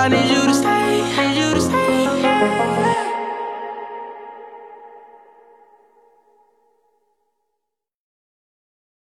I need you